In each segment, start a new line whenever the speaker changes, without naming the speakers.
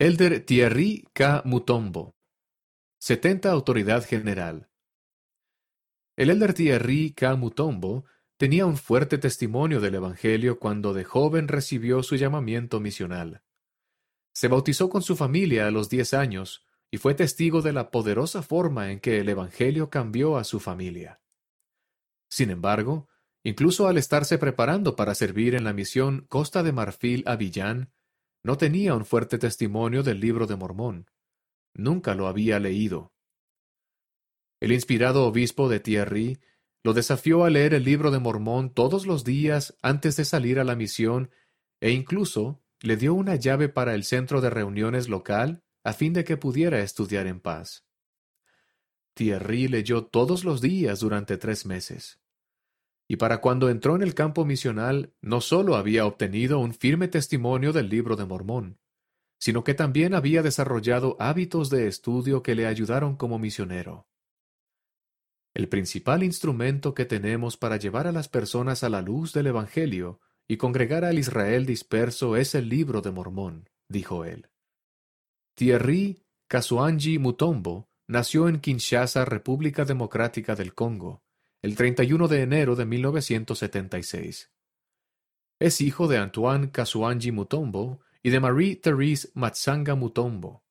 Elder Thierry K. Mutombo 70 Autoridad General El Elder Thierry K. Mutombo tenía un fuerte testimonio del Evangelio cuando de joven recibió su llamamiento misional. Se bautizó con su familia a los diez años y fue testigo de la poderosa forma en que el Evangelio cambió a su familia. Sin embargo, incluso al estarse preparando para servir en la misión Costa de Marfil a Villán, no tenía un fuerte testimonio del libro de Mormón. Nunca lo había leído. El inspirado obispo de Thierry lo desafió a leer el libro de Mormón todos los días antes de salir a la misión e incluso le dio una llave para el centro de reuniones local a fin de que pudiera estudiar en paz. Thierry leyó todos los días durante tres meses. Y para cuando entró en el campo misional, no sólo había obtenido un firme testimonio del libro de Mormón, sino que también había desarrollado hábitos de estudio que le ayudaron como misionero. El principal instrumento que tenemos para llevar a las personas a la luz del Evangelio y congregar al Israel disperso es el libro de Mormón, dijo él. Thierry Kasuanji Mutombo nació en Kinshasa, República Democrática del Congo, el 31 de enero de 1976. Es hijo de Antoine Kasuanji Mutombo y de Marie-Therese Matsanga Mutombo.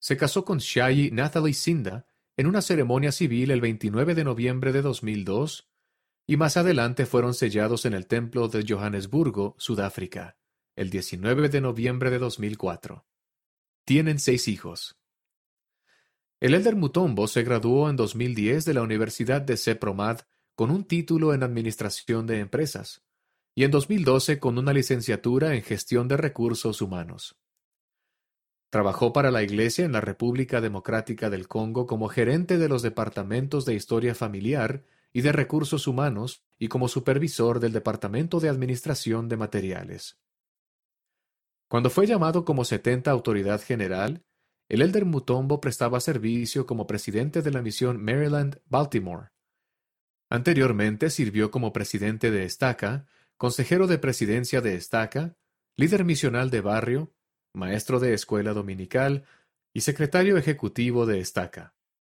Se casó con Shayi Nathalie Sinda en una ceremonia civil el 29 de noviembre de 2002 y más adelante fueron sellados en el Templo de Johannesburgo, Sudáfrica, el 19 de noviembre de 2004. Tienen seis hijos. El Elder Mutombo se graduó en 2010 de la Universidad de CEPROMAD con un título en Administración de Empresas y en 2012 con una licenciatura en Gestión de Recursos Humanos. Trabajó para la Iglesia en la República Democrática del Congo como gerente de los departamentos de Historia Familiar y de Recursos Humanos y como supervisor del Departamento de Administración de Materiales. Cuando fue llamado como 70 Autoridad General, el Elder Mutombo prestaba servicio como presidente de la misión Maryland-Baltimore. Anteriormente sirvió como presidente de Estaca, consejero de presidencia de Estaca, líder misional de barrio, maestro de escuela dominical y secretario ejecutivo de Estaca.